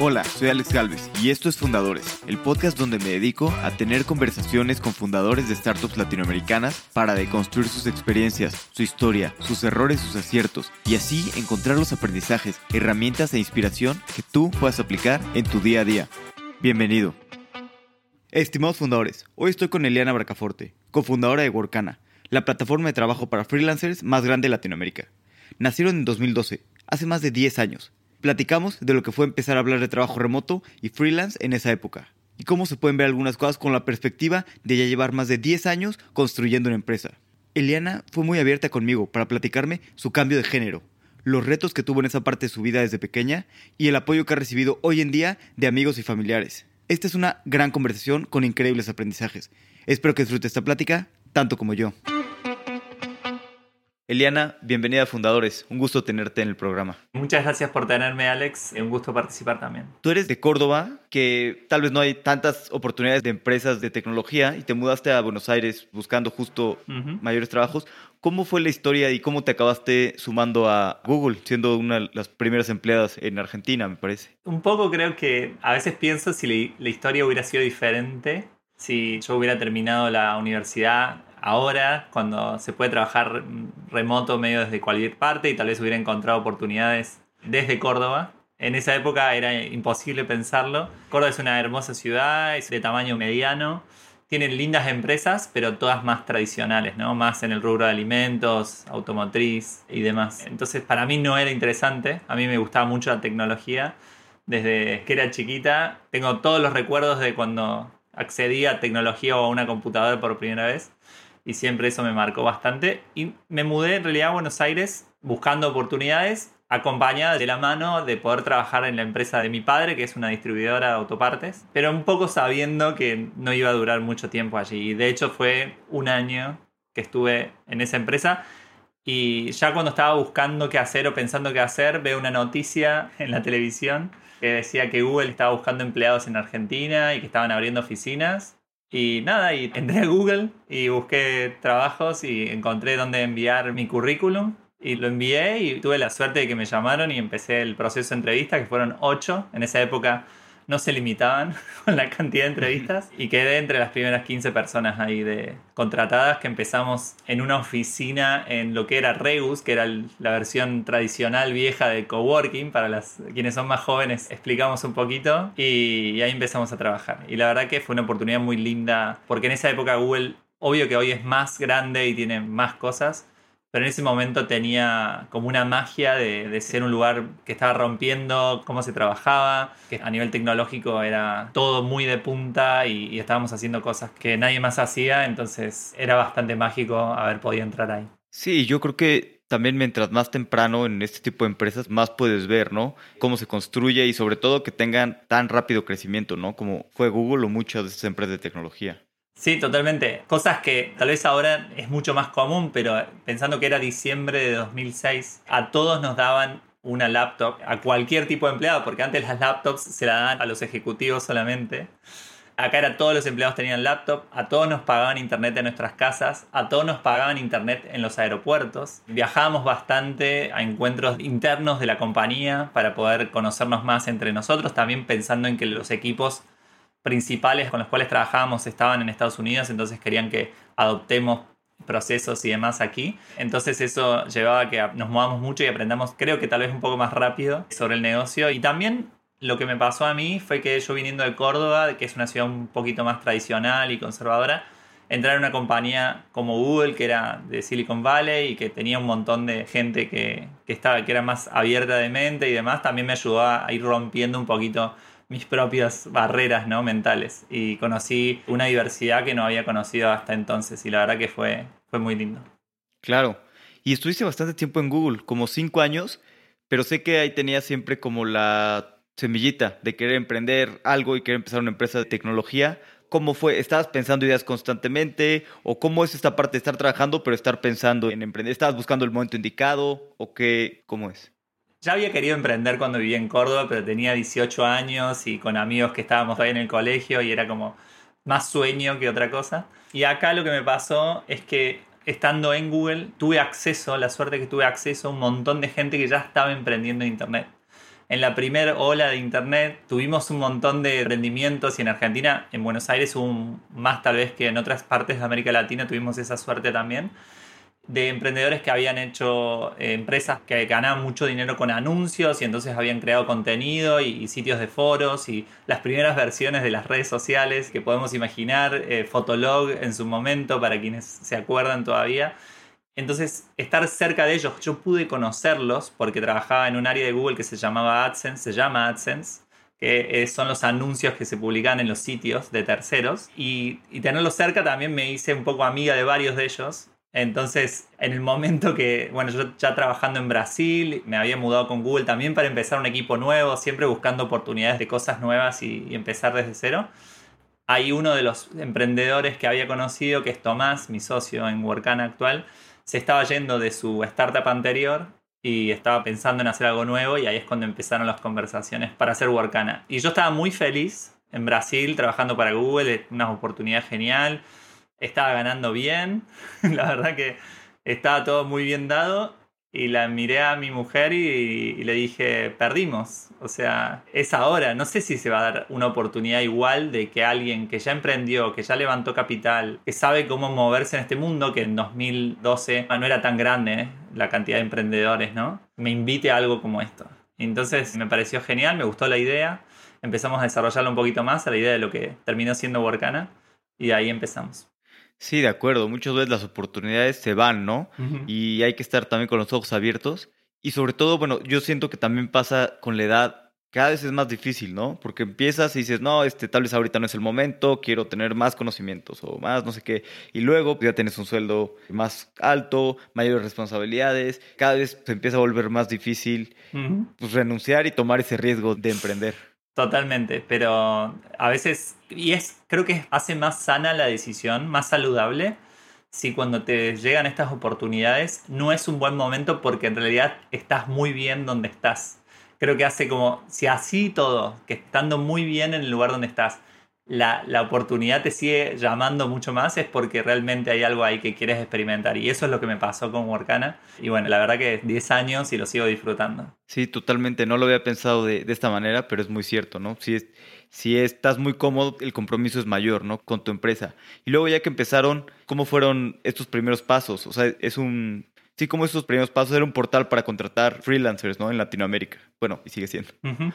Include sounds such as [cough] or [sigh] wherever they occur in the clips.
Hola, soy Alex Galvez y esto es Fundadores, el podcast donde me dedico a tener conversaciones con fundadores de startups latinoamericanas para deconstruir sus experiencias, su historia, sus errores, sus aciertos y así encontrar los aprendizajes, herramientas e inspiración que tú puedas aplicar en tu día a día. Bienvenido. Estimados fundadores, hoy estoy con Eliana Bracaforte, cofundadora de Workana, la plataforma de trabajo para freelancers más grande de Latinoamérica. Nacieron en 2012, hace más de 10 años platicamos de lo que fue empezar a hablar de trabajo remoto y freelance en esa época. Y cómo se pueden ver algunas cosas con la perspectiva de ya llevar más de 10 años construyendo una empresa. Eliana fue muy abierta conmigo para platicarme su cambio de género, los retos que tuvo en esa parte de su vida desde pequeña y el apoyo que ha recibido hoy en día de amigos y familiares. Esta es una gran conversación con increíbles aprendizajes. Espero que disfrute esta plática tanto como yo. Eliana, bienvenida a Fundadores. Un gusto tenerte en el programa. Muchas gracias por tenerme, Alex. Un gusto participar también. Tú eres de Córdoba, que tal vez no hay tantas oportunidades de empresas de tecnología y te mudaste a Buenos Aires buscando justo mayores trabajos. ¿Cómo fue la historia y cómo te acabaste sumando a Google, siendo una de las primeras empleadas en Argentina, me parece? Un poco creo que a veces pienso si la historia hubiera sido diferente, si yo hubiera terminado la universidad ahora, cuando se puede trabajar remoto medio desde cualquier parte y tal vez hubiera encontrado oportunidades desde Córdoba. En esa época era imposible pensarlo. Córdoba es una hermosa ciudad, es de tamaño mediano, tienen lindas empresas, pero todas más tradicionales, ¿no? Más en el rubro de alimentos, automotriz y demás. Entonces, para mí no era interesante. A mí me gustaba mucho la tecnología. Desde que era chiquita, tengo todos los recuerdos de cuando accedí a tecnología o a una computadora por primera vez y siempre eso me marcó bastante. Y me mudé en realidad a Buenos Aires buscando oportunidades acompañada de la mano de poder trabajar en la empresa de mi padre, que es una distribuidora de autopartes, pero un poco sabiendo que no iba a durar mucho tiempo allí. Y de hecho fue un año que estuve en esa empresa y ya cuando estaba buscando qué hacer o pensando qué hacer, veo una noticia en la televisión que decía que Google estaba buscando empleados en Argentina y que estaban abriendo oficinas y nada, y entré a Google y busqué trabajos y encontré dónde enviar mi currículum. Y lo envié y tuve la suerte de que me llamaron y empecé el proceso de entrevista, que fueron ocho. En esa época no se limitaban [laughs] con la cantidad de entrevistas y quedé entre las primeras 15 personas ahí de contratadas que empezamos en una oficina en lo que era Regus, que era la versión tradicional vieja de coworking, para las, quienes son más jóvenes explicamos un poquito y ahí empezamos a trabajar. Y la verdad que fue una oportunidad muy linda porque en esa época Google, obvio que hoy es más grande y tiene más cosas, pero en ese momento tenía como una magia de, ser un lugar que estaba rompiendo cómo se trabajaba, que a nivel tecnológico era todo muy de punta y, estábamos haciendo cosas que nadie más hacía, entonces era bastante mágico haber podido entrar ahí. Sí, yo creo que también mientras más temprano en este tipo de empresas, más puedes ver, ¿no? Cómo se construye y sobre todo que tengan tan rápido crecimiento, ¿no? Como fue Google o muchas de estas empresas de tecnología. Sí, totalmente. Cosas que tal vez ahora es mucho más común, pero pensando que era diciembre de 2006, a todos nos daban una laptop, a cualquier tipo de empleado, porque antes las laptops se la daban a los ejecutivos solamente. Acá era todos los empleados tenían laptop, a todos nos pagaban internet en nuestras casas, a todos nos pagaban internet en los aeropuertos. Viajábamos bastante a encuentros internos de la compañía para poder conocernos más entre nosotros, también pensando en que los equipos principales con los cuales trabajábamos estaban en Estados Unidos, entonces querían que adoptemos procesos y demás aquí. Entonces eso llevaba a que nos movamos mucho y aprendamos, creo que tal vez un poco más rápido sobre el negocio. Y también lo que me pasó a mí fue que yo viniendo de Córdoba, que es una ciudad un poquito más tradicional y conservadora, entrar en una compañía como Google, que era de Silicon Valley y que tenía un montón de gente que, que, estaba, que era más abierta de mente y demás, también me ayudó a ir rompiendo un poquito mis propias barreras ¿no? mentales y conocí una diversidad que no había conocido hasta entonces y la verdad que fue, fue muy lindo. Claro, y estuviste bastante tiempo en Google, como cinco años, pero sé que ahí tenías siempre como la semillita de querer emprender algo y querer empezar una empresa de tecnología. ¿Cómo fue? ¿Estabas pensando ideas constantemente? ¿O cómo es esta parte de estar trabajando pero estar pensando en emprender? ¿Estabas buscando el momento indicado? ¿O qué? ¿Cómo es? Ya había querido emprender cuando vivía en Córdoba, pero tenía 18 años y con amigos que estábamos todavía en el colegio y era como más sueño que otra cosa. Y acá lo que me pasó es que estando en Google tuve acceso, la suerte que tuve acceso a un montón de gente que ya estaba emprendiendo en Internet. en la primera ola de Internet tuvimos un montón de emprendimientos y en Argentina, en Buenos Aires, hubo más tal vez que en otras partes de América Latina tuvimos esa suerte también de emprendedores que habían hecho eh, empresas que ganaban mucho dinero con anuncios y entonces habían creado contenido y, sitios de foros y las primeras versiones de las redes sociales que podemos imaginar, eh, Fotolog en su momento para quienes se acuerdan todavía. Entonces, estar cerca de ellos, yo pude conocerlos porque trabajaba en un área de Google que se llamaba AdSense, se llama AdSense, que eh, son los anuncios que se publican en los sitios de terceros. Y, y tenerlos cerca también me hice un poco amiga de varios de ellos entonces, en el momento que, bueno, yo ya trabajando en Brasil, me había mudado con Google también para empezar un equipo nuevo, siempre buscando oportunidades de cosas nuevas y, empezar desde cero. Hay uno de los emprendedores que había conocido, que es Tomás, mi socio en Workana actual, se estaba yendo de su startup anterior y estaba pensando en hacer algo nuevo y ahí es cuando empezaron las conversaciones para hacer Workana. Y yo estaba muy feliz en Brasil trabajando para Google, una oportunidad genial estaba ganando bien, [laughs] la verdad que estaba todo muy bien dado y la miré a mi mujer y, le dije, perdimos, o sea, es ahora, no sé si se va a dar una oportunidad igual de que alguien que ya emprendió, que ya levantó capital, que sabe cómo moverse en este mundo, que en 2012 no era tan grande ¿eh? la cantidad de emprendedores, ¿no? Me invite a algo como esto. Entonces me pareció genial, me gustó la idea, empezamos a desarrollarlo un poquito más, a la idea de lo que terminó siendo Workana, y ahí empezamos. Sí, de acuerdo. Muchas veces las oportunidades se van, ¿no? Y hay que estar también con los ojos abiertos. Y sobre todo, bueno, yo siento que también pasa con la edad, cada vez es más difícil, ¿no? Porque empiezas y dices, no, este, tal vez ahorita no es el momento, quiero tener más conocimientos o más, no sé qué. Y luego pues, ya tienes un sueldo más alto, mayores responsabilidades, cada vez se empieza a volver más difícil pues, renunciar y tomar ese riesgo de emprender. Totalmente, pero a veces, y es, creo que hace más sana la decisión, más saludable, si cuando te llegan estas oportunidades no es un buen momento porque en realidad estás muy bien donde estás. Creo que hace como, si así todo, que estando muy bien en el lugar donde estás, la, oportunidad te sigue llamando mucho más es porque realmente hay algo ahí que quieres experimentar. Y eso es lo que me pasó con Workana. Y bueno, la verdad que 10 años y lo sigo disfrutando. Sí, totalmente. No lo había pensado de, esta manera, pero es muy cierto, ¿no? Si, es, si estás muy cómodo, el compromiso es mayor, ¿no? Con tu empresa. Y luego ya que empezaron, ¿cómo fueron estos primeros pasos? O sea, es un... Sí, como estos primeros pasos era un portal para contratar freelancers, ¿no? En Latinoamérica. Bueno, y sigue siendo.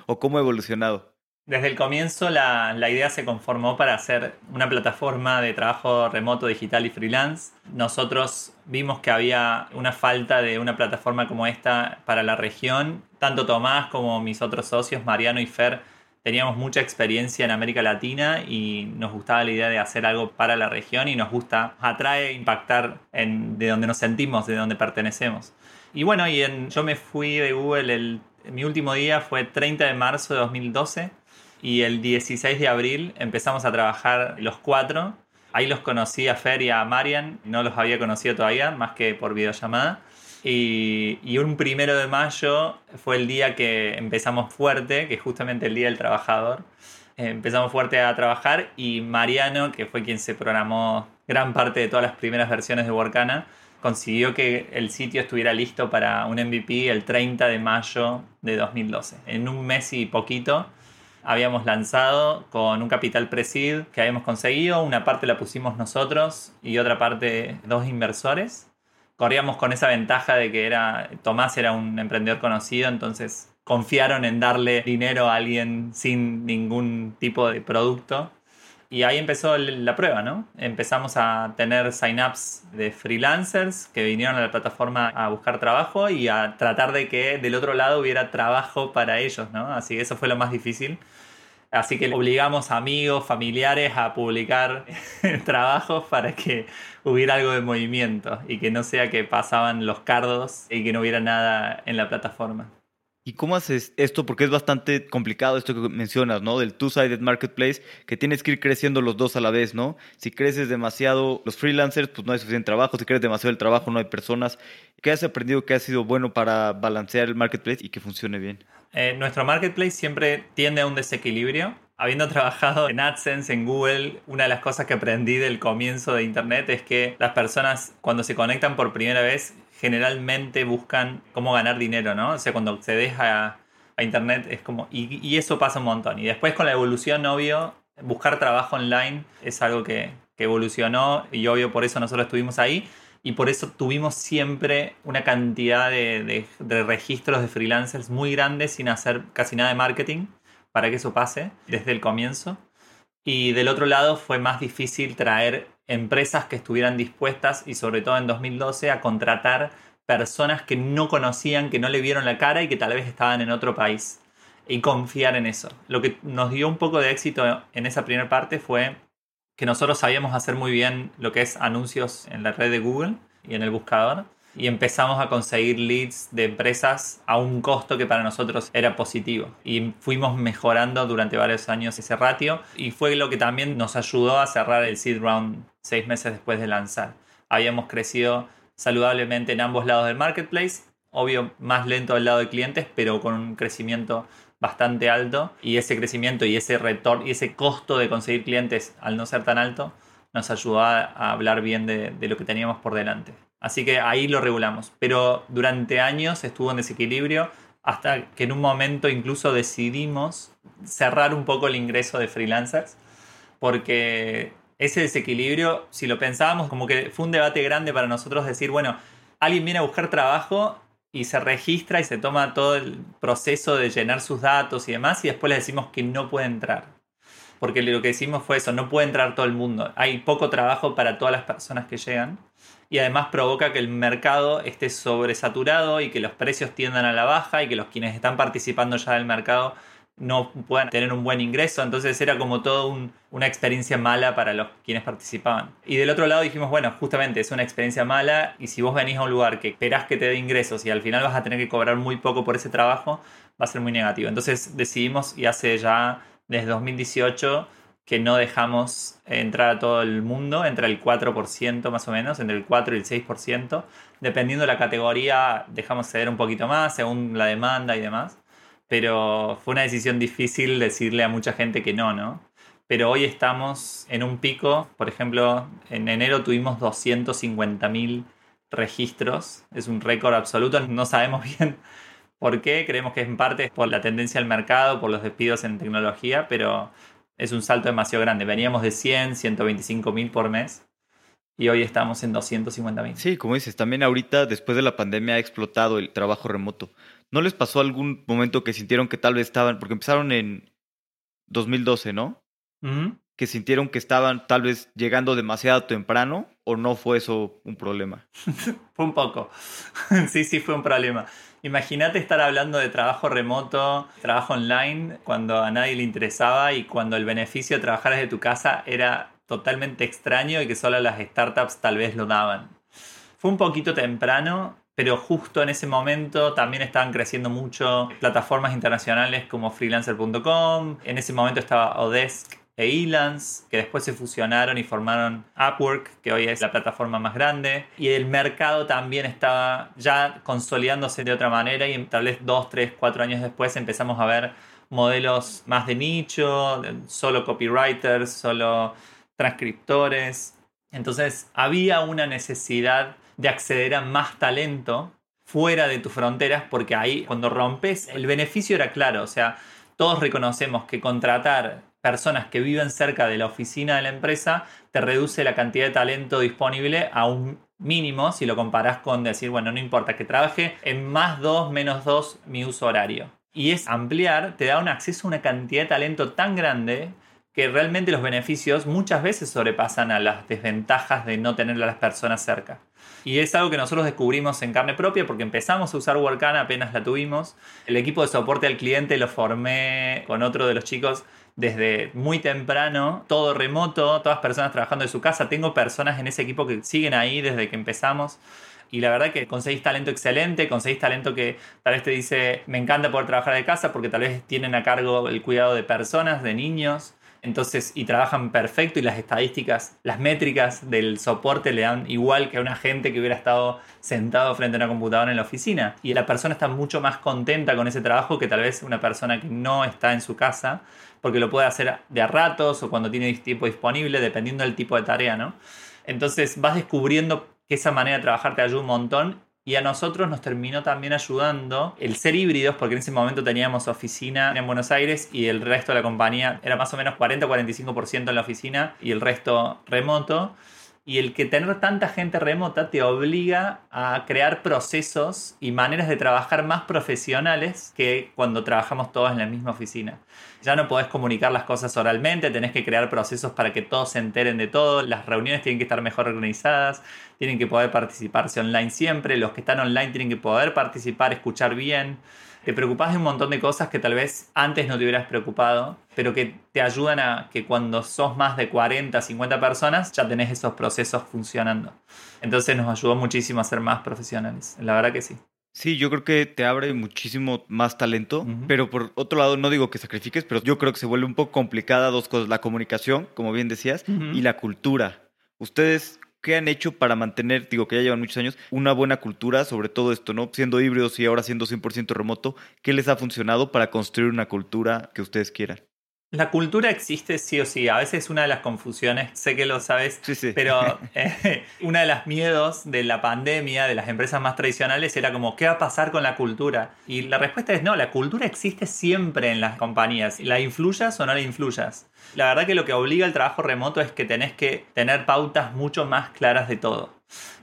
¿O cómo ha evolucionado? Desde el comienzo la, idea se conformó para hacer una plataforma de trabajo remoto, digital y freelance. Nosotros vimos que había una falta de una plataforma como esta para la región. Tanto Tomás como mis otros socios, Mariano y Fer, teníamos mucha experiencia en América Latina y nos gustaba la idea de hacer algo para la región y nos gusta, atrae impactar en, de donde nos sentimos, de donde pertenecemos. Y bueno, yo me fui de Google, el, mi último día fue 30 de marzo de 2012 y el 16 de abril empezamos a trabajar los cuatro. Ahí los conocí a Fer y a Marian, no los había conocido todavía, más que por videollamada. Y, y, un primero de mayo fue el día que empezamos fuerte, que es justamente el Día del Trabajador. Eh, empezamos fuerte a trabajar y Mariano, que fue quien se programó gran parte de todas las primeras versiones de Workana, consiguió que el sitio estuviera listo para un MVP el 30 de mayo de 2012. En un mes y poquito habíamos lanzado con un capital presid que habíamos conseguido. Una parte la pusimos nosotros y otra parte dos inversores. Corríamos con esa ventaja de que era Tomás era un emprendedor conocido, entonces confiaron en darle dinero a alguien sin ningún tipo de producto. Y ahí empezó la prueba, ¿no? Empezamos a tener sign-ups de freelancers que vinieron a la plataforma a buscar trabajo y a tratar de que del otro lado hubiera trabajo para ellos, ¿no? Así que eso fue lo más difícil. Así que obligamos a amigos, familiares a publicar [laughs] trabajos para que hubiera algo de movimiento y que no sea que pasaban los cardos y que no hubiera nada en la plataforma. ¿Y cómo haces esto? Porque es bastante complicado esto que mencionas, ¿no? Del two-sided marketplace, que tienes que ir creciendo los dos a la vez, ¿no? Si creces demasiado los freelancers, pues no hay suficiente trabajo. Si creces demasiado el trabajo, no hay personas. ¿Qué has aprendido que ha sido bueno para balancear el marketplace y que funcione bien? Eh, nuestro marketplace siempre tiende a un desequilibrio. Habiendo [laughs] trabajado en AdSense, en Google, una de las cosas que aprendí del comienzo de Internet es que las personas cuando se conectan por primera vez generalmente buscan cómo ganar dinero, ¿no? O sea, cuando se deja a internet es como, y, y eso pasa un montón. Y después con la evolución, obvio, buscar trabajo online es algo que, que evolucionó y obvio por eso nosotros estuvimos ahí y por eso tuvimos siempre una cantidad de, de, registros de freelancers muy grandes sin hacer casi nada de marketing para que eso pase desde el comienzo. Y del otro lado fue más difícil traer empresas que estuvieran dispuestas y sobre todo en 2012 a contratar personas que no conocían, que no le vieron la cara y que tal vez estaban en otro país y confiar en eso. Lo que nos dio un poco de éxito en esa primera parte fue que nosotros sabíamos hacer muy bien lo que es anuncios en la red de Google y en el buscador. Y empezamos a conseguir leads de empresas a un costo que para nosotros era positivo. Y fuimos mejorando durante varios años ese ratio. Y fue lo que también nos ayudó a cerrar el seed round seis meses después de lanzar. Habíamos crecido saludablemente en ambos lados del marketplace. Obvio, más lento del lado de clientes, pero con un crecimiento bastante alto y ese crecimiento y ese retorno y ese costo de conseguir clientes al no ser tan alto nos ayudó a, hablar bien de, lo que teníamos por delante. Así que ahí lo regulamos. Pero durante años estuvo en desequilibrio hasta que en un momento incluso decidimos cerrar un poco el ingreso de freelancers porque ese desequilibrio, si lo pensábamos, como que fue un debate grande para nosotros decir, bueno, alguien viene a buscar trabajo y se registra y se toma todo el proceso de llenar sus datos y demás y después le decimos que no puede entrar. Porque lo que decimos fue eso, no puede entrar todo el mundo. Hay poco trabajo para todas las personas que llegan y además provoca que el mercado esté sobresaturado y que los precios tiendan a la baja y que los quienes están participando ya del mercado no puedan tener un buen ingreso, entonces era como todo una experiencia mala para los quienes participaban. Y del otro lado dijimos, bueno, justamente es una experiencia mala y si vos venís a un lugar que esperás que te dé ingresos y al final vas a tener que cobrar muy poco por ese trabajo, va a ser muy negativo. Entonces decidimos y hace ya desde 2018 que no dejamos entrar a todo el mundo, entre el 4% más o menos, entre el 4 y el 6%, dependiendo de la categoría dejamos ceder un poquito más según la demanda y demás. Pero fue una decisión difícil decirle a mucha gente que no, ¿no? Pero hoy estamos en un pico, por ejemplo, en enero tuvimos 250.000 registros, es un récord absoluto, no sabemos [laughs] bien por qué, creemos que en parte es por la tendencia del mercado, por los despidos en tecnología, pero es un salto demasiado grande. Veníamos de 100, 125.000 por mes y hoy estamos en 250.000. Sí, como dices, también ahorita después de la pandemia ha explotado el trabajo remoto. ¿No les pasó algún momento que sintieron que tal vez estaban, porque empezaron en 2012, ¿no? Que sintieron que estaban tal vez llegando demasiado temprano o no fue eso un problema? [laughs] fue un poco. [laughs] sí, sí, fue un problema. Imagínate estar hablando de trabajo remoto, trabajo online, cuando a nadie le interesaba y cuando el beneficio de trabajar desde tu casa era totalmente extraño y que solo las startups tal vez lo daban. Fue un poquito temprano, pero justo en ese momento también estaban creciendo mucho plataformas internacionales como freelancer.com, en ese momento estaba Odesk e que después se fusionaron y formaron Upwork, que hoy es la plataforma más grande, y el mercado también estaba ya consolidándose de otra manera y tal vez dos, tres, cuatro años después empezamos a ver modelos más de nicho, solo copywriters, solo transcriptores. Entonces había una necesidad de acceder a más talento fuera de tus fronteras, porque ahí cuando rompes, el beneficio era claro, o sea, todos reconocemos que contratar personas que viven cerca de la oficina de la empresa te reduce la cantidad de talento disponible a un mínimo si lo comparas con decir, bueno, no importa que trabaje en más 2, menos 2 mi uso horario. Y es ampliar, te da un acceso a una cantidad de talento tan grande que realmente los beneficios muchas veces sobrepasan a las desventajas de no tener a las personas cerca. Y es algo que nosotros descubrimos en carne propia porque empezamos a usar Workana apenas la tuvimos. El equipo de soporte al cliente lo formé con otro de los chicos desde muy temprano, todo remoto, todas personas trabajando de su casa. Tengo personas en ese equipo que siguen ahí desde que empezamos. Y la verdad que conseguís talento excelente, conseguís talento que tal vez te dice, me encanta poder trabajar de casa porque tal vez tienen a cargo el cuidado de personas, de niños. Entonces, y trabajan perfecto y las estadísticas, las métricas del soporte le dan igual que a una gente que hubiera estado sentado frente a una computadora en la oficina. Y la persona está mucho más contenta con ese trabajo que tal vez una persona que no está en su casa, porque lo puede hacer de a ratos o cuando tiene tiempo disponible, dependiendo del tipo de tarea, ¿no? Entonces vas descubriendo que esa manera de trabajar te ayuda un montón y a nosotros nos terminó también ayudando el ser híbridos, porque en ese momento teníamos oficina en Buenos Aires y el resto de la compañía era más o menos 40-45% en la oficina y el resto remoto. Y el que tener tanta gente remota te obliga a crear procesos y maneras de trabajar más profesionales que cuando trabajamos todos en la misma oficina. Ya no podés comunicar las cosas oralmente, tenés que crear procesos para que todos se enteren de todo, las reuniones tienen que estar mejor organizadas, tienen que poder participarse online siempre, los que están online tienen que poder participar, escuchar bien te preocupas de un montón de cosas que tal vez antes no te hubieras preocupado, pero que te ayudan a que cuando sos más de 40, 50 personas ya tenés esos procesos funcionando. Entonces nos ayudó muchísimo a ser más profesionales, la verdad que sí. Sí, yo creo que te abre muchísimo más talento, pero por otro lado no digo que sacrifiques, pero yo creo que se vuelve un poco complicada dos cosas, la comunicación, como bien decías, y la cultura. Ustedes ¿Qué han hecho para mantener, digo que ya llevan muchos años, una buena cultura sobre todo esto, ¿no? Siendo híbridos y ahora siendo 100% remoto, ¿qué les ha funcionado para construir una cultura que ustedes quieran? La cultura existe sí o sí. A veces es una de las confusiones, sé que lo sabes, pero [laughs] eh, una de las miedos de la pandemia, de las empresas más tradicionales, era como, ¿qué va a pasar con la cultura? Y la respuesta es no, la cultura existe siempre en las compañías. ¿La influyas o no la influyas? La verdad que lo que obliga el trabajo remoto es que tenés que tener pautas mucho más claras de todo.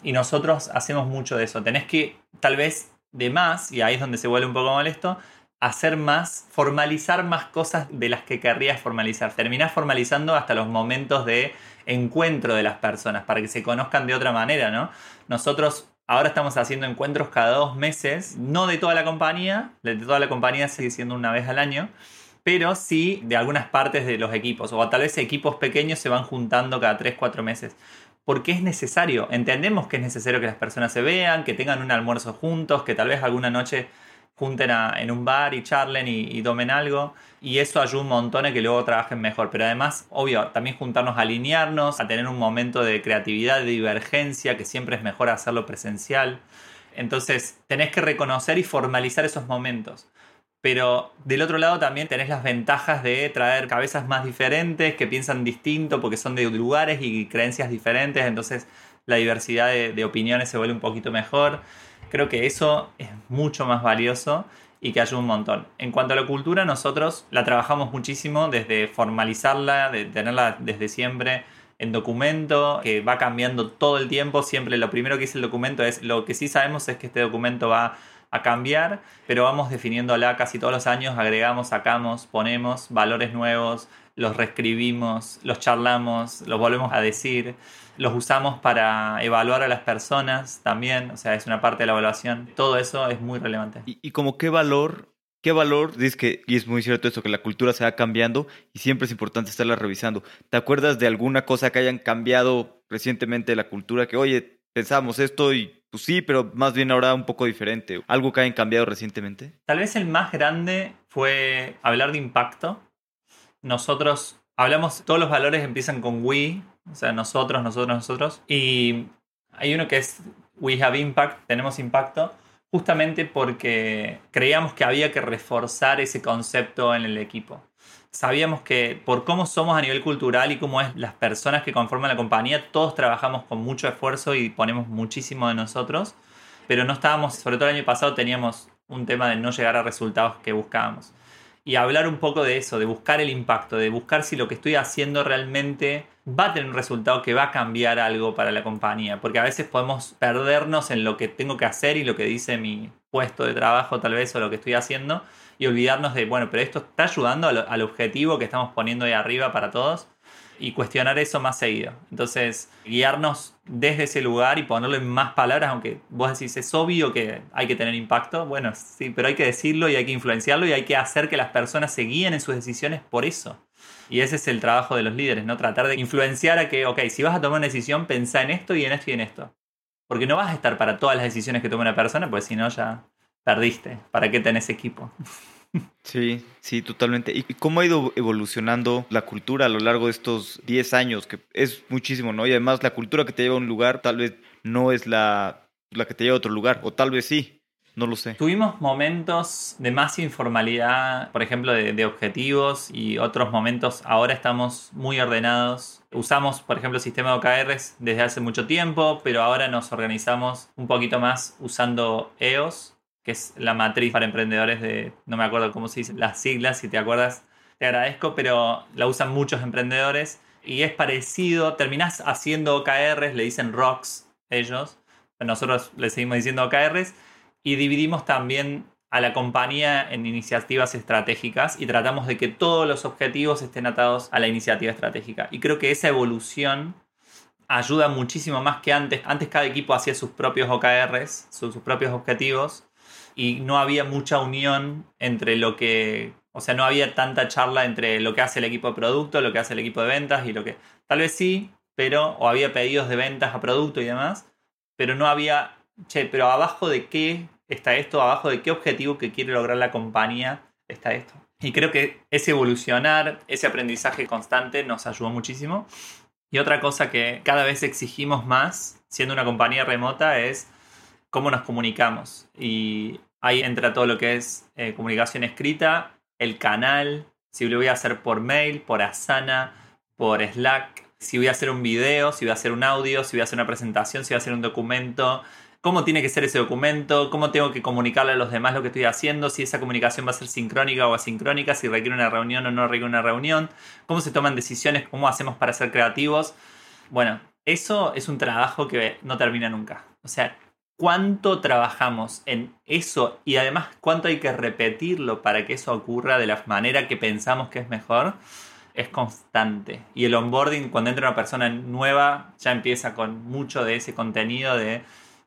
Y nosotros hacemos mucho de eso. Tenés que, tal vez de más, y ahí es donde se vuelve un poco molesto, hacer más, formalizar más cosas de las que querrías formalizar. Terminás formalizando hasta los momentos de encuentro de las personas para que se conozcan de otra manera, ¿no? Nosotros ahora estamos haciendo encuentros cada dos meses, no de toda la compañía, de toda la compañía sigue siendo una vez al año, pero sí de algunas partes de los equipos, o tal vez equipos pequeños se van juntando cada tres, cuatro meses. Porque es necesario, entendemos que es necesario que las personas se vean, que tengan un almuerzo juntos, que tal vez alguna noche junten en un bar y charlen y, tomen algo. Y eso ayuda un montón a que luego trabajen mejor. Pero además, obvio, también juntarnos a alinearnos, a tener un momento de creatividad, de divergencia, que siempre es mejor hacerlo presencial. Entonces, tenés que reconocer y formalizar esos momentos. Pero del otro lado también tenés las ventajas de traer cabezas más diferentes, que piensan distinto porque son de lugares y creencias diferentes. Entonces, la diversidad de opiniones se vuelve un poquito mejor. Creo que eso es mucho más valioso y que ayuda un montón. En cuanto a la cultura, nosotros la trabajamos muchísimo desde formalizarla, de tenerla desde siempre en documento, que va cambiando todo el tiempo. Siempre lo primero que dice el documento es lo que sí sabemos es que este documento va a cambiar, pero vamos definiéndola casi todos los años, agregamos, sacamos, ponemos valores nuevos, los reescribimos, los charlamos, los volvemos a decir los usamos para evaluar a las personas también, o sea, es una parte de la evaluación. Todo eso es muy relevante. ¿Y, como qué valor, qué valor, dices que, y es muy cierto eso, que la cultura se va cambiando y siempre es importante estarla revisando. ¿Te acuerdas de alguna cosa que hayan cambiado recientemente de la cultura que, oye, pensamos esto y pues sí, pero más bien ahora un poco diferente? ¿Algo que hayan cambiado recientemente? Tal vez el más grande fue hablar de impacto. Nosotros hablamos, todos los valores empiezan con we, o sea, nosotros, nosotros, nosotros. Y hay uno que es We Have Impact, tenemos impacto, justamente porque creíamos que había que reforzar ese concepto en el equipo. Sabíamos que por cómo somos a nivel cultural y cómo es las personas que conforman la compañía, todos trabajamos con mucho esfuerzo y ponemos muchísimo de nosotros, pero no estábamos, sobre todo el año pasado teníamos un tema de no llegar a resultados que buscábamos y hablar un poco de eso, de buscar el impacto, de buscar si lo que estoy haciendo realmente va a tener un resultado que va a cambiar algo para la compañía, porque a veces podemos perdernos en lo que tengo que hacer y lo que dice mi puesto de trabajo tal vez o lo que estoy haciendo y olvidarnos de, bueno, pero esto está ayudando al, objetivo que estamos poniendo ahí arriba para todos y cuestionar eso más seguido. Entonces, guiarnos desde ese lugar y ponerlo en más palabras, aunque vos decís, es obvio que hay que tener impacto, bueno, sí, pero hay que decirlo y hay que influenciarlo y hay que hacer que las personas se guíen en sus decisiones por eso. Y ese es el trabajo de los líderes, ¿no? Tratar de influenciar a que, ok, si vas a tomar una decisión, pensá en esto y en esto y en esto. Porque no vas a estar para todas las decisiones que tome una persona, pues si no ya perdiste. ¿Para qué tenés equipo? Sí, sí, totalmente. ¿Y cómo ha ido evolucionando la cultura a lo largo de estos 10 años? Que es muchísimo, ¿no? Y además la cultura que te lleva a un lugar tal vez no es la, la que te lleva a otro lugar, o tal vez sí. No lo sé. Tuvimos momentos de más informalidad, por ejemplo, de, objetivos y otros momentos. Ahora estamos muy ordenados. Usamos, por ejemplo, el sistema de OKRs desde hace mucho tiempo, pero ahora nos organizamos un poquito más usando EOS, que es la matriz para emprendedores de, no me acuerdo cómo se dice, las siglas, si te acuerdas, te agradezco, pero la usan muchos emprendedores y es parecido, terminás haciendo OKRs, le dicen rocks ellos, nosotros le seguimos diciendo OKRs y dividimos también a la compañía en iniciativas estratégicas y tratamos de que todos los objetivos estén atados a la iniciativa estratégica. Y creo que esa evolución ayuda muchísimo más que antes. Antes cada equipo hacía sus propios OKRs, sus, propios objetivos, y no había mucha unión entre lo que, o sea, no había tanta charla entre lo que hace el equipo de producto, lo que hace el equipo de ventas y lo que, tal vez sí, pero, o había pedidos de ventas a producto y demás, pero no había, che, pero abajo de qué está esto, abajo de qué objetivo que quiere lograr la compañía está esto. Y creo que ese evolucionar, ese aprendizaje constante nos ayudó muchísimo. Y otra cosa que cada vez exigimos más, siendo una compañía remota, es cómo nos comunicamos. Y ahí entra todo lo que es eh, comunicación escrita, el canal, si lo voy a hacer por mail, por Asana, por Slack, si voy a hacer un video, si voy a hacer un audio, si voy a hacer una presentación, si voy a hacer un documento, cómo tiene que ser ese documento, cómo tengo que comunicarle a los demás lo que estoy haciendo, si esa comunicación va a ser sincrónica o asincrónica, si requiere una reunión o no requiere una reunión, cómo se toman decisiones, cómo hacemos para ser creativos. Bueno, eso es un trabajo que no termina nunca. O sea, cuánto trabajamos en eso y además cuánto hay que repetirlo para que eso ocurra de la manera que pensamos que es mejor es constante. Y el onboarding, cuando entra una persona nueva, ya empieza con mucho de ese contenido de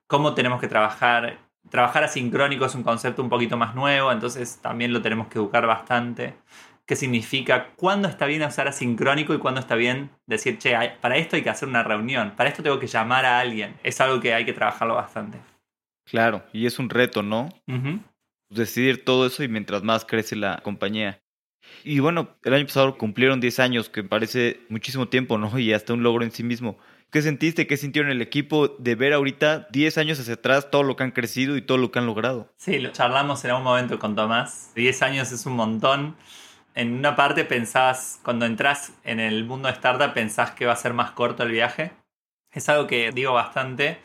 cómo tenemos que trabajar. Trabajar asincrónico es un concepto un poquito más nuevo, entonces también lo tenemos que educar bastante. ¿Qué significa? ¿Cuándo está bien usar asincrónico y cuándo está bien decir, che, para esto hay que hacer una reunión, para esto tengo que llamar a alguien? Es algo que hay que trabajarlo bastante. Claro, y es un reto, ¿no? Decidir todo eso y mientras más crece la compañía. Y bueno, el año pasado cumplieron 10 años, que parece muchísimo tiempo, ¿no? Y hasta un logro en sí mismo. ¿Qué sentiste, qué sintieron el equipo de ver ahorita 10 años hacia atrás todo lo que han crecido y todo lo que han logrado? Sí, lo charlamos en algún momento con Tomás. 10 años es un montón. En una parte pensabas, cuando entras en el mundo de startup, pensás que va a ser más corto el viaje. Es algo que digo bastante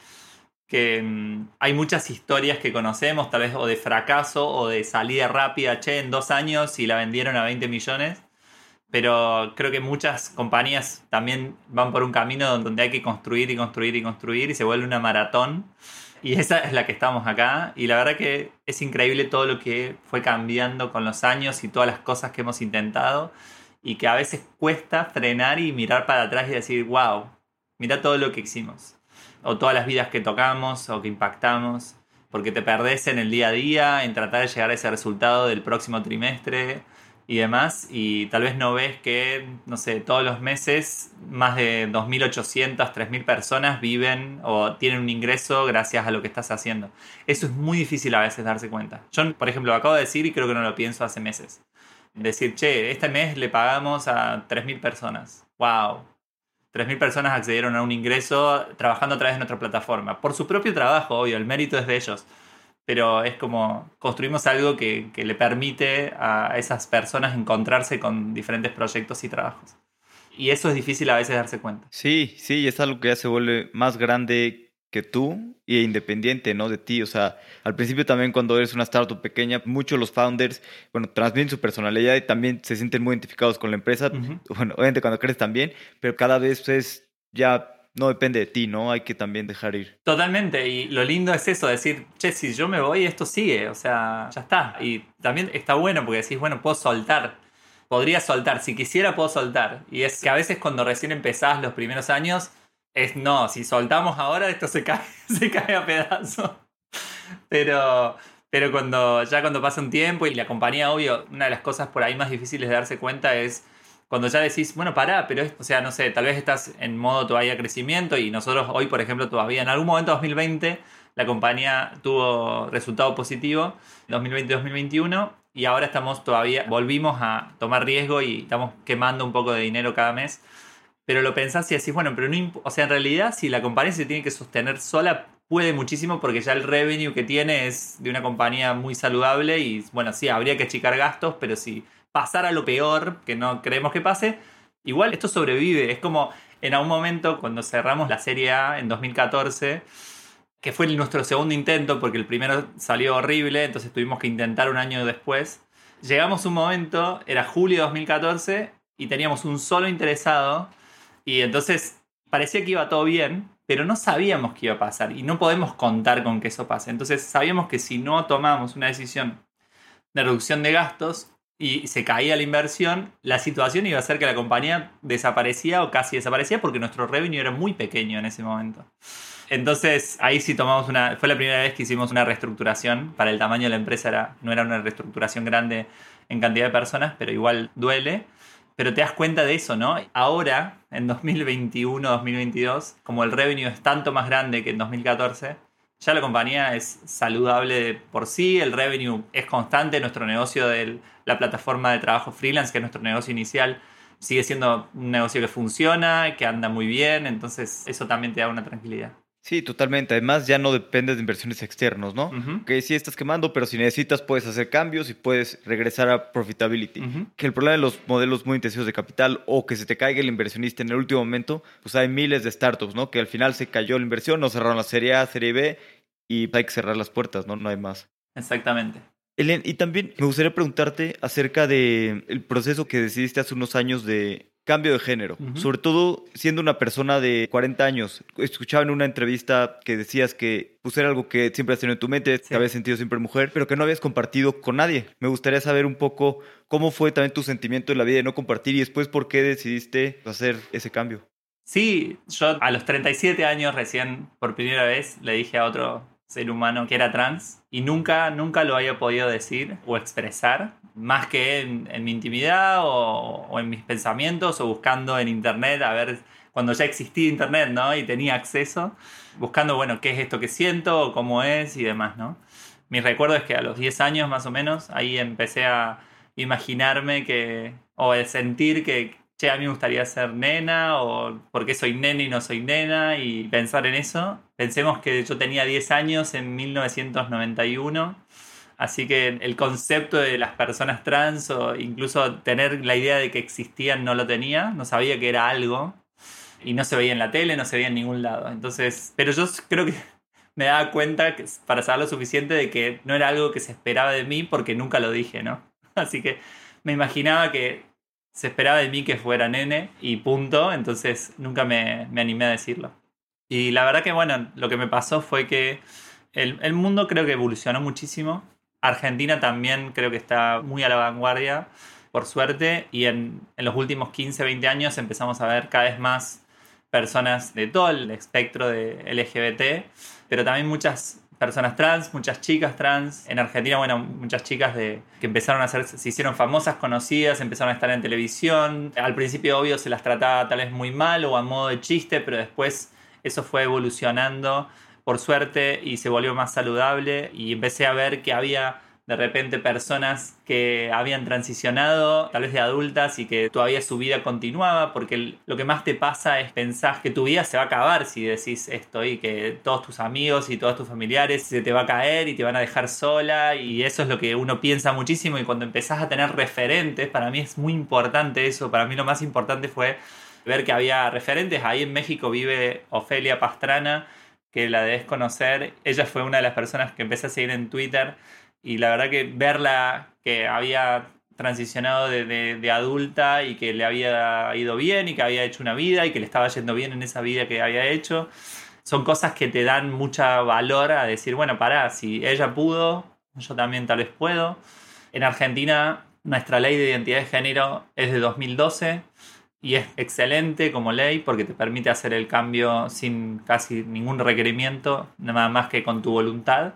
que mm, hay muchas historias que conocemos, tal vez o de fracaso o de salida rápida, che, en dos años y la vendieron a 20 millones. Pero creo que muchas compañías también van por un camino donde hay que construir y construir y construir y se vuelve una maratón. Y esa es la que estamos acá. Y la verdad que es increíble todo lo que fue cambiando con los años y todas las cosas que hemos intentado. Y que a veces cuesta frenar y mirar para atrás y decir, wow, mira todo lo que hicimos o todas las vidas que tocamos o que impactamos, porque te perdés en el día a día, en tratar de llegar a ese resultado del próximo trimestre y demás, y tal vez no ves que, no sé, todos los meses más de 2.800, 3.000 personas viven o tienen un ingreso gracias a lo que estás haciendo. Eso es muy difícil a veces darse cuenta. Yo, por ejemplo, lo acabo de decir y creo que no lo pienso hace meses. Decir, che, este mes le pagamos a 3.000 personas. ¡Wow! 3.000 personas accedieron a un ingreso trabajando a través de nuestra plataforma. Por su propio trabajo, obvio, el mérito es de ellos. Pero es como construimos algo que, le permite a esas personas encontrarse con diferentes proyectos y trabajos. Y eso es difícil a veces darse cuenta. Sí, sí, es algo que ya se vuelve más grande que tú y independiente, ¿no? De ti. O sea, al principio también cuando eres una startup pequeña, muchos los founders, bueno, transmiten su personalidad y también se sienten muy identificados con la empresa. Bueno, obviamente cuando crees también, pero cada vez es ya no depende de ti, ¿no? Hay que también dejar ir. Totalmente, y lo lindo es eso, decir, che, si yo me voy, esto sigue, o sea, ya está. Y también está bueno porque decís, bueno, puedo soltar, podría soltar, si quisiera puedo soltar. Y es que a veces cuando recién empezás los primeros años, es no, si soltamos ahora esto se cae, [laughs] se cae a pedazos. Pero, pero cuando ya cuando pasa un tiempo y la compañía, obvio, una de las cosas por ahí más difíciles de darse cuenta es cuando ya decís, bueno, pará, pero es, o sea, no sé, tal vez estás en modo todavía crecimiento y nosotros hoy, por ejemplo, todavía en algún momento 2020 la compañía tuvo resultado positivo, 2020-2021, y ahora estamos todavía, volvimos a tomar riesgo y estamos quemando un poco de dinero cada mes pero lo pensás y decís, bueno, pero no o sea, en realidad si la compañía se tiene que sostener sola, puede muchísimo porque ya el revenue que tiene es de una compañía muy saludable y bueno, sí, habría que achicar gastos, pero si pasara lo peor, que no creemos que pase, igual esto sobrevive. Es como en algún momento cuando cerramos la Serie A en 2014, que fue nuestro segundo intento porque el primero salió horrible, entonces tuvimos que intentar un año después. Llegamos un momento, era julio de 2014, y teníamos un solo interesado, y entonces parecía que iba todo bien, pero no sabíamos qué iba a pasar y no podemos contar con que eso pase. Entonces sabíamos que si no tomamos una decisión de reducción de gastos y se caía la inversión, la situación iba a ser que la compañía desaparecía o casi desaparecía porque nuestro revenue era muy pequeño en ese momento. Entonces ahí sí tomamos una, fue la primera vez que hicimos una reestructuración, para el tamaño de la empresa no era una reestructuración grande en cantidad de personas, pero igual duele pero te das cuenta de eso, ¿no? Ahora, en 2021, 2022, como el revenue es tanto más grande que en 2014, ya la compañía es saludable por sí, el revenue es constante, nuestro negocio de la plataforma de trabajo freelance, que es nuestro negocio inicial, sigue siendo un negocio que funciona, que anda muy bien, entonces eso también te da una tranquilidad. Sí, totalmente. Además, ya no dependes de inversiones externos, ¿no? Que sí estás quemando, pero si necesitas puedes hacer cambios y puedes regresar a profitability. Que el problema de los modelos muy intensivos de capital o que se te caiga el inversionista en el último momento, pues hay miles de startups, ¿no? Que al final se cayó la inversión, no cerraron la serie A, serie B y hay que cerrar las puertas, ¿no? No hay más. Exactamente. Elen, y también me gustaría preguntarte acerca del el proceso que decidiste hace unos años de cambio de género, sobre todo siendo una persona de 40 años. Escuchaba en una entrevista que decías que pues era algo que siempre has tenido en tu mente, que habías sentido siempre mujer, pero que no habías compartido con nadie. Me gustaría saber un poco cómo fue también tu sentimiento en la vida de no compartir y después por qué decidiste hacer ese cambio. Sí, yo a los 37 años recién por primera vez le dije a otro ser humano que era trans y nunca, nunca lo había podido decir o expresar, más que en, mi intimidad o, en mis pensamientos o buscando en internet a ver cuando ya existía internet, ¿no? Y tenía acceso, buscando, bueno, qué es esto que siento, cómo es y demás, ¿no? Mi recuerdo es que a los 10 años más o menos, ahí empecé a imaginarme que, o a sentir que, a mí me gustaría ser nena, o por qué soy nena y no soy nena, y pensar en eso. Pensemos que yo tenía 10 años en 1991, así que el concepto de las personas trans, o incluso tener la idea de que existían, no lo tenía, no sabía que era algo, y no se veía en la tele, no se veía en ningún lado. Entonces, pero yo creo que [laughs] me daba cuenta para saber lo suficiente de que no era algo que se esperaba de mí porque nunca lo dije, ¿no? [laughs] Así que me imaginaba que se esperaba de mí que fuera nene y punto, entonces nunca me, animé a decirlo. Y la verdad que bueno, lo que me pasó fue que el, mundo creo que evolucionó muchísimo. Argentina también creo que está muy a la vanguardia, por suerte, y en, en los últimos 15, 20 años empezamos a ver cada vez más personas de todo el espectro de LGBT, pero también muchas personas trans, muchas chicas trans. En Argentina, bueno, muchas chicas de, que empezaron a ser, se hicieron famosas, conocidas, empezaron a estar en televisión. Al principio, obvio, se las trataba tal vez muy mal o a modo de chiste, pero después eso fue evolucionando, por suerte, y se volvió más saludable. Y empecé a ver que había de repente personas que habían transicionado, tal vez de adultas, y que todavía su vida continuaba, porque lo que más te pasa es pensar que tu vida se va a acabar si decís esto y que todos tus amigos y todos tus familiares se te va a caer y te van a dejar sola, y eso es lo que uno piensa muchísimo, y cuando empezás a tener referentes, para mí es muy importante eso, para mí lo más importante fue ver que había referentes, ahí en México vive Ofelia Pastrana, que la debes conocer, ella fue una de las personas que empecé a seguir en Twitter, y la verdad que verla que había transicionado de, adulta y que le había ido bien y que había hecho una vida y que le estaba yendo bien en esa vida que había hecho, son cosas que te dan mucha valor a decir, bueno, pará, si ella pudo, yo también tal vez puedo. En Argentina nuestra ley de identidad de género es de 2012 y es excelente como ley porque te permite hacer el cambio sin casi ningún requerimiento, nada más que con tu voluntad.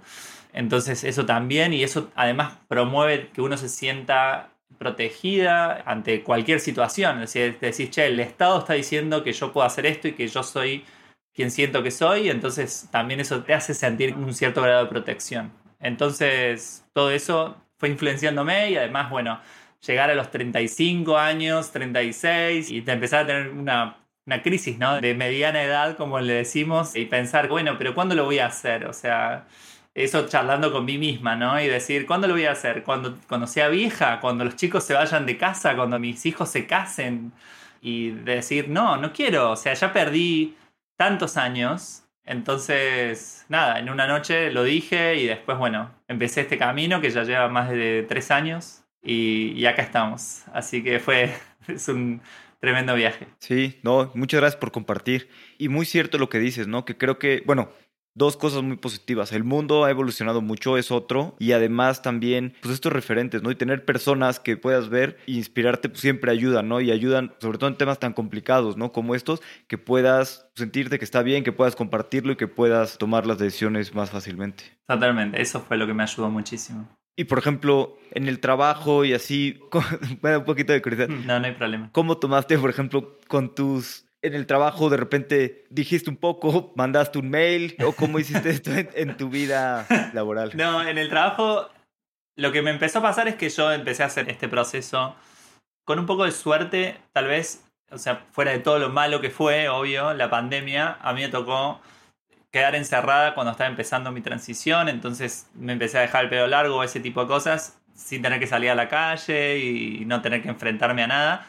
Entonces eso también y eso además promueve que uno se sienta protegida ante cualquier situación. Es decir, decís, che, el Estado está diciendo que yo puedo hacer esto y que yo soy quien siento que soy, entonces también eso te hace sentir un cierto grado de protección. Entonces todo eso fue influenciándome y además, bueno, llegar a los 35 años, 36 y empezar a tener una una crisis, ¿no? De mediana edad, como le decimos, y pensar, bueno, pero ¿cuándo lo voy a hacer? O sea, eso charlando con mí misma, ¿no? Y decir, ¿cuándo lo voy a hacer? Cuando, cuando sea vieja, cuando los chicos se vayan de casa, cuando mis hijos se casen. Y decir, no, no quiero, o sea, ya perdí tantos años. Entonces, nada, en una noche lo dije y después, bueno, empecé este camino que ya lleva más de tres años y, y acá estamos. Así que fue, [laughs] es un tremendo viaje. Sí, no, muchas gracias por compartir. Y muy cierto lo que dices, ¿no? Que creo que, bueno, dos cosas muy positivas. El mundo ha evolucionado mucho, es otro. Y además también, pues estos referentes, ¿no? Y tener personas que puedas ver e inspirarte, pues siempre ayudan, ¿no? Y ayudan, sobre todo en temas tan complicados, ¿no? Como estos, que puedas sentirte que está bien, que puedas compartirlo y que puedas tomar las decisiones más fácilmente. Totalmente, eso fue lo que me ayudó muchísimo. Y por ejemplo, en el trabajo y así, [laughs] me da un poquito de curiosidad. No, no hay problema. ¿Cómo tomaste, por ejemplo, con tus en el trabajo de repente dijiste un poco, mandaste un mail o cómo hiciste esto en, tu vida laboral? No, en el trabajo lo que me empezó a pasar es que yo empecé a hacer este proceso con un poco de suerte, tal vez, o sea, fuera de todo lo malo que fue, obvio, la pandemia, a mí me tocó quedar encerrada cuando estaba empezando mi transición, entonces me empecé a dejar el pelo largo, ese tipo de cosas, sin tener que salir a la calle y no tener que enfrentarme a nada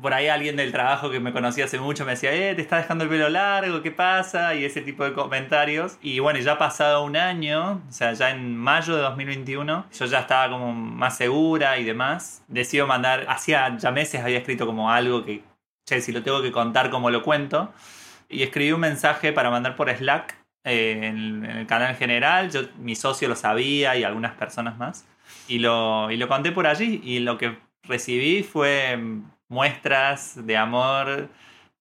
por ahí alguien del trabajo que me conocía hace mucho me decía, eh, te está dejando el pelo largo, ¿qué pasa? Y ese tipo de comentarios. Y bueno, ya ha pasado un año, o sea, ya en mayo de 2021, yo ya estaba como más segura y demás. Decido mandar, hacía ya meses había escrito como algo que, che, si lo tengo que contar, como lo cuento? Y escribí un mensaje para mandar por Slack eh, en, el canal general. Yo, mi socio lo sabía y algunas personas más. Y lo, y lo conté por allí y lo que recibí fue muestras de amor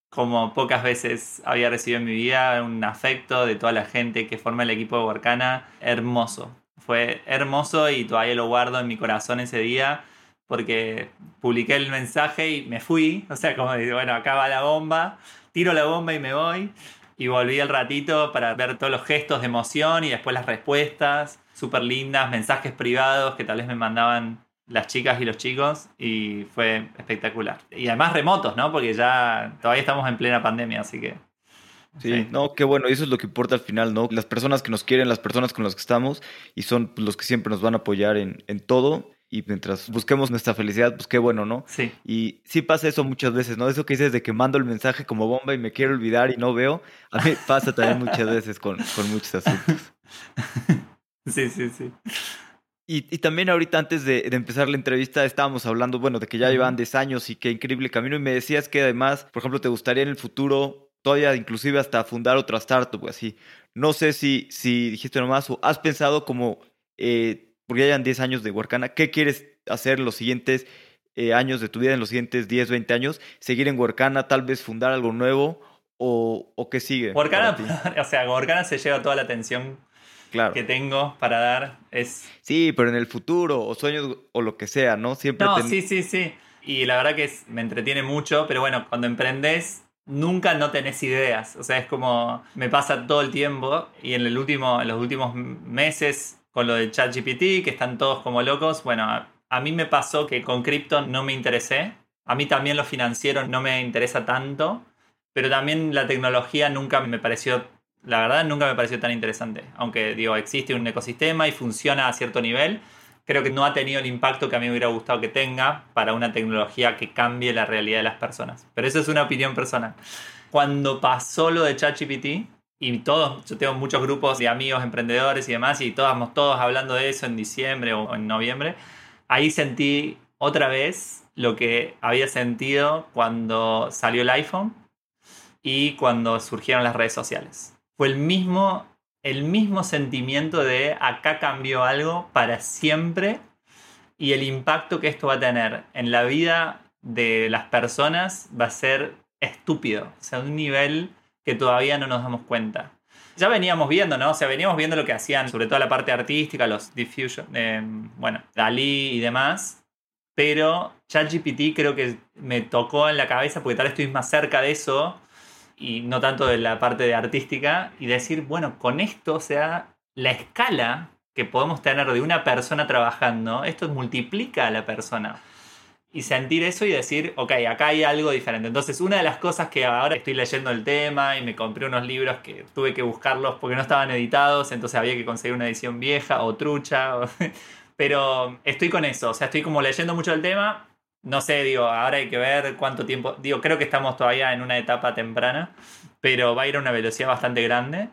como pocas veces había recibido en mi vida, un afecto de toda la gente que forma el equipo de Workana, hermoso. Fue hermoso y todavía lo guardo en mi corazón ese día porque publiqué el mensaje y me fui, o sea, como digo, bueno, acá va la bomba, tiro la bomba y me voy. Y volví al ratito para ver todos los gestos de emoción y después las respuestas, súper lindas, mensajes privados que tal vez me mandaban las chicas y los chicos y fue espectacular. Y además remotos, ¿no? Porque ya todavía estamos en plena pandemia, así que... Sí, no, qué bueno, eso es lo que importa al final, ¿no? Las personas que nos quieren, las personas con las que estamos y son pues, los que siempre nos van a apoyar en, en todo y mientras busquemos nuestra felicidad, pues qué bueno, ¿no? Sí. Y sí pasa eso muchas veces, ¿no? Eso que dices de que mando el mensaje como bomba y me quiero olvidar y no veo, a mí pasa también muchas veces con, con muchos asuntos. [laughs] Sí, sí, sí. Y, también ahorita antes de, empezar la entrevista estábamos hablando, bueno, de que ya llevan 10 años y qué increíble camino. Y me decías que además, por ejemplo, te gustaría en el futuro todavía inclusive hasta fundar otra startup, así. No sé si, si dijiste nomás o has pensado como, eh, porque ya llevan 10 años de Workana, ¿qué quieres hacer los siguientes eh, años de tu vida, en los siguientes 10, 20 años? ¿Seguir en Workana, tal vez fundar algo nuevo o, o qué sigue? Workana, [laughs] o sea, Workana se lleva toda la atención que tengo para dar. Es... Sí, pero en el futuro, o sueños, o lo que sea, ¿no? Siempre. No, sí, sí, sí. Y la verdad que me entretiene mucho, pero bueno, cuando emprendes, nunca no tenés ideas. O sea, es como me pasa todo el tiempo y en, el último, en los últimos meses con lo de ChatGPT, que están todos como locos, bueno, a, a mí me pasó que con cripto no me interesé. A mí también lo financiero no me interesa tanto, pero también la tecnología nunca me pareció la verdad nunca me pareció tan interesante. Aunque digo, existe un ecosistema y funciona a cierto nivel, creo que no ha tenido el impacto que a mí me hubiera gustado que tenga para una tecnología que cambie la realidad de las personas. Pero eso es una opinión personal. Cuando pasó lo de ChatGPT, y todos, yo tengo muchos grupos de amigos, emprendedores y demás, y todos, todos hablando de eso en diciembre o en noviembre, ahí sentí otra vez lo que había sentido cuando salió el iPhone y cuando surgieron las redes sociales fue el mismo, el mismo sentimiento de acá cambió algo para siempre y el impacto que esto va a tener en la vida de las personas va a ser estúpido, o sea, un nivel que todavía no nos damos cuenta. Ya veníamos viendo, ¿no? O sea, veníamos viendo lo que hacían, sobre todo la parte artística, los diffusion, eh, bueno, Dalí y demás, pero ChatGPT creo que me tocó en la cabeza porque tal vez estoy más cerca de eso y no tanto de la parte de artística, y decir, bueno, con esto, o sea, la escala que podemos tener de una persona trabajando, esto multiplica a la persona. y sentir eso y decir, ok, acá hay algo diferente. Entonces, una de las cosas que ahora estoy leyendo el tema y me compré unos libros que tuve que buscarlos porque no estaban editados, entonces había que conseguir una edición vieja o trucha. [laughs] Pero estoy con eso, o sea, estoy como leyendo mucho el tema. No sé, digo, ahora hay que ver cuánto tiempo. Digo, creo que estamos todavía en una etapa temprana, pero va a ir a una velocidad bastante grande.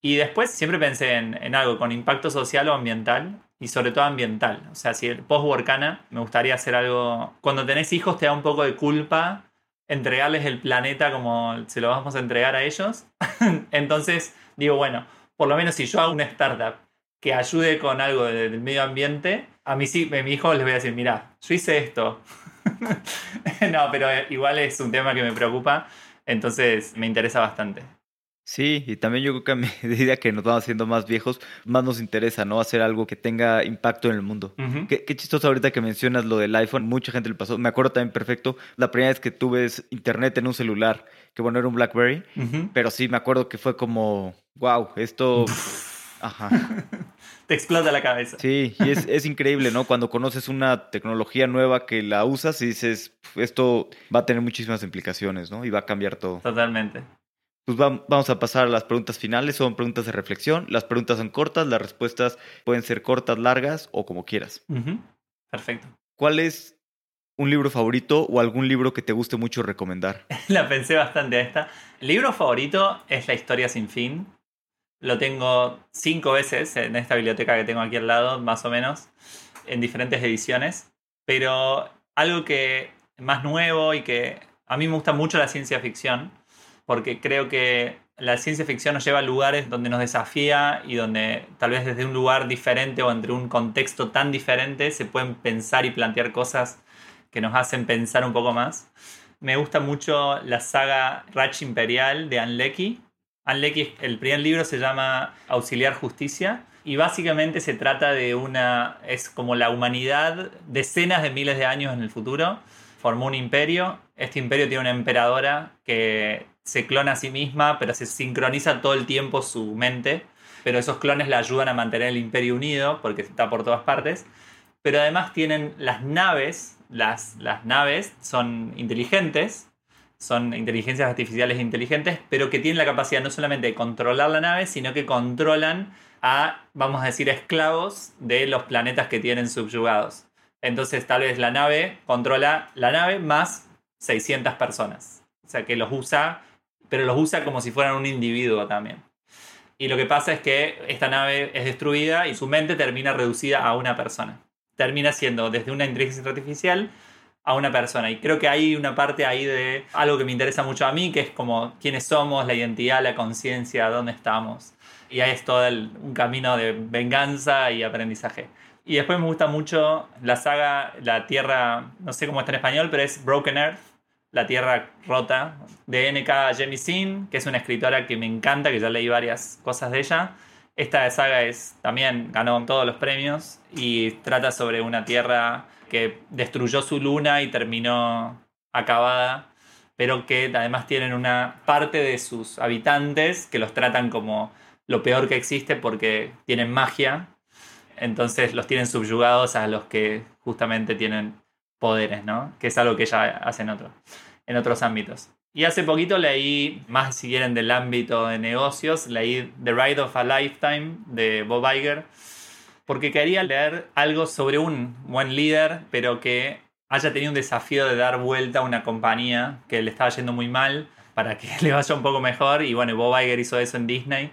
Y después siempre pensé en, algo con impacto social o ambiental y sobre todo ambiental. O sea, si el post-Workana me gustaría hacer algo... Cuando tenés hijos te da un poco de culpa entregarles el planeta como se lo vamos a entregar a ellos. [laughs] Entonces digo, bueno, por lo menos si yo hago una startup que ayude con algo del medio ambiente, a mí sí, a mi hijo les voy a decir, mira, yo hice esto. [laughs] no, pero igual es un tema que me preocupa, entonces me interesa bastante. Sí, y también yo creo que a medida [laughs] que nos vamos haciendo más viejos, más nos interesa, ¿no? Hacer algo que tenga impacto en el mundo. qué, chistoso ahorita que mencionas lo del iPhone, mucha gente le pasó. Me acuerdo también perfecto la primera vez que tuve internet en un celular, que bueno, era un BlackBerry, pero sí me acuerdo que fue como, wow, esto... [laughs] Ajá. [laughs] Te explota la cabeza. Sí, y es, es, increíble, ¿no? Cuando conoces una tecnología nueva que la usas y dices, esto va a tener muchísimas implicaciones, ¿no? Y va a cambiar todo. Totalmente. Pues vamos a pasar a las preguntas finales, son preguntas de reflexión. Las preguntas son cortas, las respuestas pueden ser cortas, largas o como quieras. Perfecto. ¿Cuál es un libro favorito o algún libro que te guste mucho recomendar? [laughs] La pensé bastante a esta. El libro favorito es La historia sin fin. Lo tengo cinco veces en esta biblioteca que tengo aquí al lado, más o menos, en diferentes ediciones. Pero algo que más nuevo y que a mí me gusta mucho la ciencia ficción porque creo que la ciencia ficción nos lleva a lugares donde nos desafía y donde tal vez desde un lugar diferente o entre un contexto tan diferente se pueden pensar y plantear cosas que nos hacen pensar un poco más. Me gusta mucho la saga Ratch Imperial de Anne Leckie. Anne el primer libro se llama Auxiliar Justicia y básicamente se trata de una, es como la humanidad decenas de miles de años en el futuro, formó un imperio. Este imperio tiene una emperadora que se clona a sí misma, pero se sincroniza todo el tiempo su mente. Pero esos clones la ayudan a mantener el imperio unido, porque está por todas partes. Pero además tienen las naves, las, las naves son inteligentes, son inteligencias artificiales inteligentes, pero que tienen la capacidad no solamente de controlar la nave, sino que controlan a, vamos a decir, esclavos de los planetas que tienen subyugados. Entonces tal vez la nave controla la nave más 600 personas. O sea que los usa pero los usa como si fueran un individuo también. Y lo que pasa es que esta nave es destruida y su mente termina reducida a una persona. Termina siendo desde una inteligencia artificial a una persona. Y creo que hay una parte ahí de algo que me interesa mucho a mí, que es como quiénes somos, la identidad, la conciencia, dónde estamos. Y ahí es todo un camino de venganza y aprendizaje. Y después me gusta mucho la saga La Tierra, no sé cómo está en español, pero es Broken Earth, la Tierra Rota de N.K. Jemisin, que es una escritora que me encanta, que ya leí varias cosas de ella. Esta saga es, también ganó todos los premios y trata sobre una Tierra que destruyó su luna y terminó acabada, pero que además tienen una parte de sus habitantes que los tratan como lo peor que existe porque tienen magia, entonces los tienen subyugados a los que justamente tienen poderes, ¿no? Que es algo que ella hace en, en otros ámbitos. Y hace poquito leí, más si quieren del ámbito de negocios, leí The Ride of a Lifetime de Bob Iger, porque quería leer algo sobre un buen líder, pero que haya tenido un desafío de dar vuelta a una compañía que le estaba yendo muy mal para que [laughs] le vaya un poco mejor. Y bueno, Bob Iger hizo eso en Disney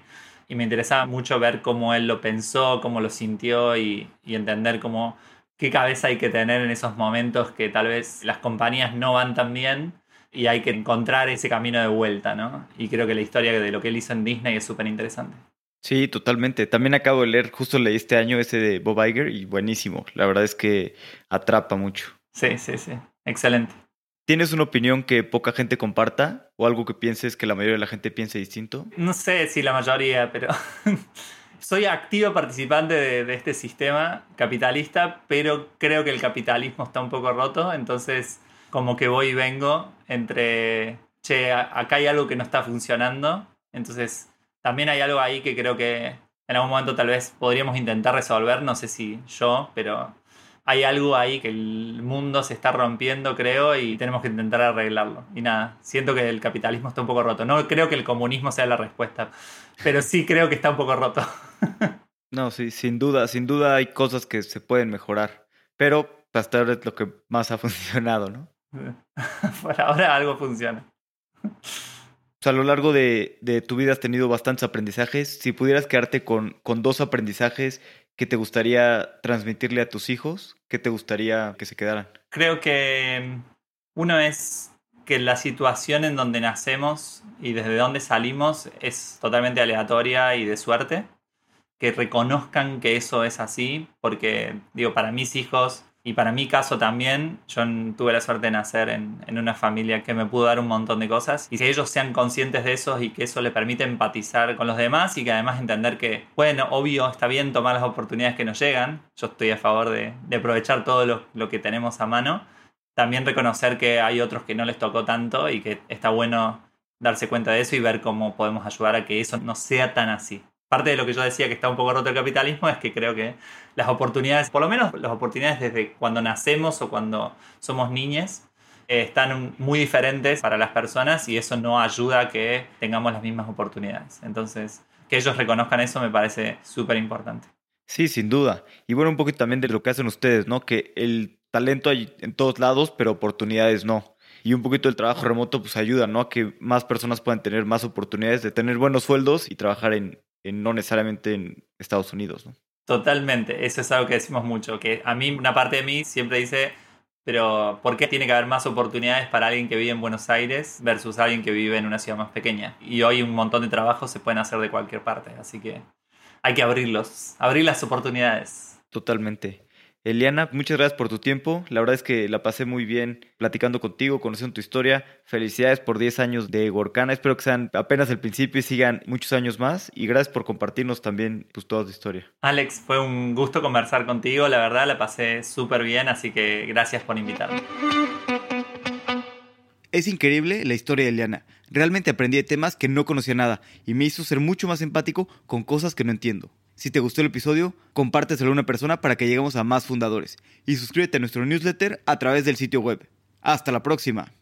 y me interesaba mucho ver cómo él lo pensó, cómo lo sintió y, entender cómo qué cabeza hay que tener en esos momentos que tal vez las compañías no van tan bien y hay que encontrar ese camino de vuelta, ¿no? Y creo que la historia de lo que él hizo en Disney es súper interesante. Sí, totalmente. También acabo de leer, justo leí este año ese de Bob Iger y buenísimo. La verdad es que atrapa mucho. Sí, sí, sí. Excelente. ¿Tienes una opinión que poca gente comparta o algo que pienses que la mayoría de la gente piense distinto? No sé si la mayoría, pero [laughs] soy activo participante de, este sistema capitalista, pero creo que el capitalismo está un poco roto, entonces como que voy y vengo entre, che, acá hay algo que no está funcionando, entonces también hay algo ahí que creo que en algún momento tal vez podríamos intentar resolver, no sé si yo, pero, hay algo ahí que el mundo se está rompiendo, creo, y tenemos que intentar arreglarlo. Y nada, siento que el capitalismo está un poco roto. No creo que el comunismo sea la respuesta, pero sí creo que está un poco roto. [laughs] no, sí, sin duda, sin duda hay cosas que se pueden mejorar, pero hasta ahora es lo que más ha [laughs] funcionado, ¿no? Por ahora algo funciona. A lo largo de, tu vida has tenido bastantes aprendizajes. Si pudieras quedarte con, con dos aprendizajes que te gustaría transmitirle a tus hijos, ¿qué te gustaría que se quedaran? Creo que uno es que la situación en donde nacemos y desde donde salimos es totalmente aleatoria y de suerte. Que reconozcan que eso es así, porque digo, para mis hijos y para mi caso también, yo tuve la suerte de nacer en, una familia que me pudo dar un montón de cosas. Y si ellos sean conscientes de eso y que eso le permite empatizar con los demás y que además entender que, bueno, obvio, está bien tomar las oportunidades que nos llegan. Yo estoy a favor de, aprovechar todo lo que tenemos a mano. También reconocer que hay otros que no les tocó tanto y que está bueno darse cuenta de eso y ver cómo podemos ayudar a que eso no sea tan así parte de lo que yo decía que está un poco roto el capitalismo [laughs] es que creo que las oportunidades, por lo menos las oportunidades desde cuando nacemos o cuando somos niñes, eh, están muy diferentes para las personas y eso no ayuda a que tengamos las mismas oportunidades. Entonces, que ellos reconozcan eso me parece súper importante. Sí, sin duda. Y bueno, un poquito también de lo que hacen ustedes, ¿no? Que el talento hay en todos lados, pero oportunidades no. Y un poquito el trabajo remoto pues ayuda, ¿no? A que más personas puedan tener más oportunidades de tener buenos sueldos y trabajar en, no necesariamente en Estados Unidos. ¿no? Totalmente, eso es algo que decimos mucho, que a mí una parte de mí siempre dice, pero ¿por qué tiene que haber más oportunidades para alguien que vive en Buenos Aires versus alguien que vive en una ciudad más pequeña? Y hoy un montón de trabajos se pueden hacer de cualquier parte, así que hay que abrirlos, abrir las oportunidades. Totalmente. Eliana, muchas gracias por tu tiempo. La verdad es que la pasé muy bien platicando contigo, conociendo tu historia. Felicidades por 10 años de Gorkana. Espero que sean apenas el principio y sigan muchos años más. Y gracias por compartirnos también pues, toda tu historia. Alex, fue un gusto conversar contigo. La verdad, la pasé súper bien, así que gracias por invitarme. Es increíble la historia de Eliana. Realmente aprendí de temas que no conocía nada y me hizo ser mucho más empático con cosas que no entiendo. Si te gustó el episodio, compárteselo a una persona para que lleguemos a más fundadores y suscríbete a nuestro newsletter a través del sitio web. Hasta la próxima.